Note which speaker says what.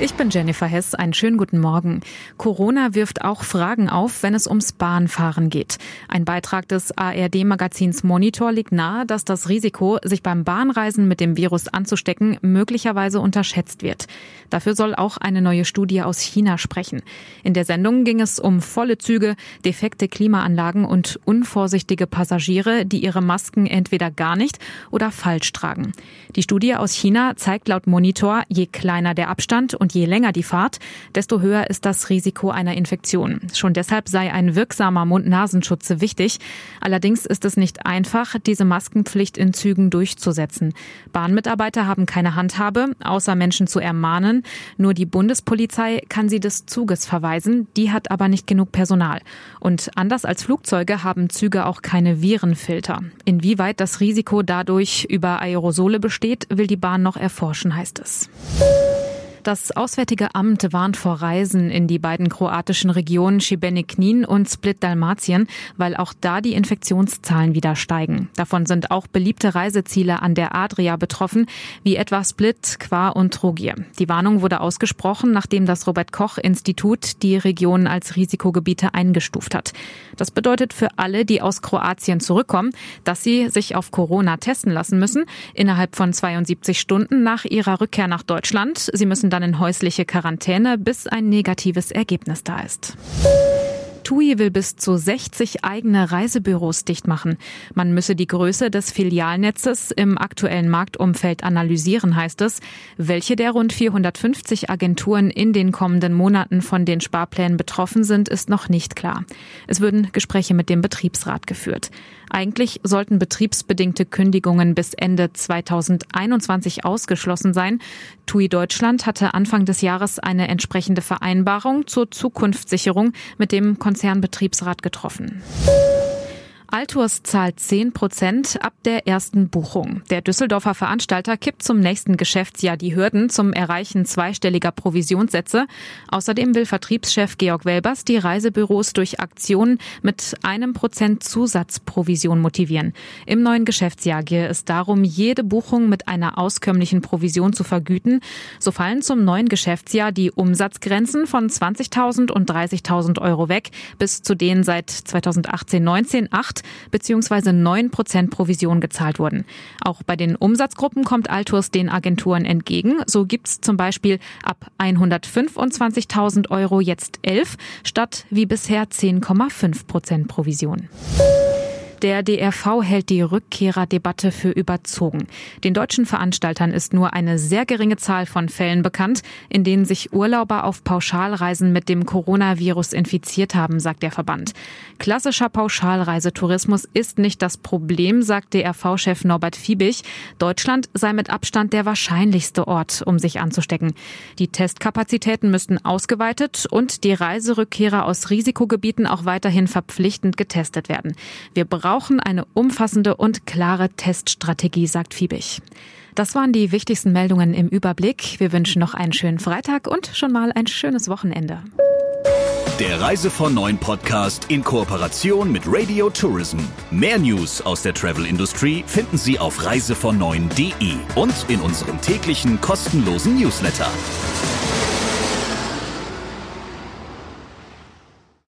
Speaker 1: Ich bin Jennifer Hess. Einen schönen guten Morgen. Corona wirft auch Fragen auf, wenn es ums Bahnfahren geht. Ein Beitrag des ARD-Magazins Monitor liegt nahe, dass das Risiko, sich beim Bahnreisen mit dem Virus anzustecken, möglicherweise unterschätzt wird. Dafür soll auch eine neue Studie aus China sprechen. In der Sendung ging es um volle Züge, defekte Klimaanlagen und unvorsichtige Passagiere, die ihre Masken entweder gar nicht oder falsch tragen. Die Studie aus China zeigt laut Monitor, je kleiner der Abstand und je länger die Fahrt, desto höher ist das Risiko einer Infektion. Schon deshalb sei ein wirksamer Mund-Nasenschutz wichtig. Allerdings ist es nicht einfach, diese Maskenpflicht in Zügen durchzusetzen. Bahnmitarbeiter haben keine Handhabe, außer Menschen zu ermahnen. Nur die Bundespolizei kann sie des Zuges verweisen. Die hat aber nicht genug Personal. Und anders als Flugzeuge haben Züge auch keine Virenfilter. Inwieweit das Risiko dadurch über Aerosole besteht, will die Bahn noch erforschen, heißt es. Das Auswärtige Amt warnt vor Reisen in die beiden kroatischen Regionen Šibenik-Knin und Split-Dalmatien, weil auch da die Infektionszahlen wieder steigen. Davon sind auch beliebte Reiseziele an der Adria betroffen, wie etwa Split, Qua und Trogir. Die Warnung wurde ausgesprochen, nachdem das Robert-Koch-Institut die Regionen als Risikogebiete eingestuft hat. Das bedeutet für alle, die aus Kroatien zurückkommen, dass sie sich auf Corona testen lassen müssen, innerhalb von 72 Stunden nach ihrer Rückkehr nach Deutschland. Sie müssen dann in häusliche Quarantäne, bis ein negatives Ergebnis da ist. TUI will bis zu 60 eigene Reisebüros dicht machen. Man müsse die Größe des Filialnetzes im aktuellen Marktumfeld analysieren, heißt es. Welche der rund 450 Agenturen in den kommenden Monaten von den Sparplänen betroffen sind, ist noch nicht klar. Es würden Gespräche mit dem Betriebsrat geführt. Eigentlich sollten betriebsbedingte Kündigungen bis Ende 2021 ausgeschlossen sein. TUI Deutschland hatte Anfang des Jahres eine entsprechende Vereinbarung zur Zukunftssicherung mit dem Konzernbetriebsrat getroffen. Altours zahlt 10 Prozent ab der ersten Buchung. Der Düsseldorfer Veranstalter kippt zum nächsten Geschäftsjahr die Hürden zum Erreichen zweistelliger Provisionssätze. Außerdem will Vertriebschef Georg Welbers die Reisebüros durch Aktionen mit einem Prozent Zusatzprovision motivieren. Im neuen Geschäftsjahr gehe es darum, jede Buchung mit einer auskömmlichen Provision zu vergüten. So fallen zum neuen Geschäftsjahr die Umsatzgrenzen von 20.000 und 30.000 Euro weg bis zu denen seit 2018-19 8 bzw. 9 Prozent Provision gezahlt wurden. Auch bei den Umsatzgruppen kommt Altours den Agenturen entgegen. So gibt's zum Beispiel ab 125.000 Euro jetzt 11 statt wie bisher 10,5 Prozent Provision. Der DRV hält die Rückkehrerdebatte für überzogen. Den deutschen Veranstaltern ist nur eine sehr geringe Zahl von Fällen bekannt, in denen sich Urlauber auf Pauschalreisen mit dem Coronavirus infiziert haben, sagt der Verband. Klassischer Pauschalreisetourismus ist nicht das Problem, sagt DRV-Chef Norbert Fiebig. Deutschland sei mit Abstand der wahrscheinlichste Ort, um sich anzustecken. Die Testkapazitäten müssten ausgeweitet und die Reiserückkehrer aus Risikogebieten auch weiterhin verpflichtend getestet werden. Wir brauchen brauchen eine umfassende und klare Teststrategie, sagt Fiebig. Das waren die wichtigsten Meldungen im Überblick. Wir wünschen noch einen schönen Freitag und schon mal ein schönes Wochenende.
Speaker 2: Der Reise von Neuen Podcast in Kooperation mit Radio Tourism. Mehr News aus der Travel Industry finden Sie auf reisevon und in unserem täglichen kostenlosen Newsletter.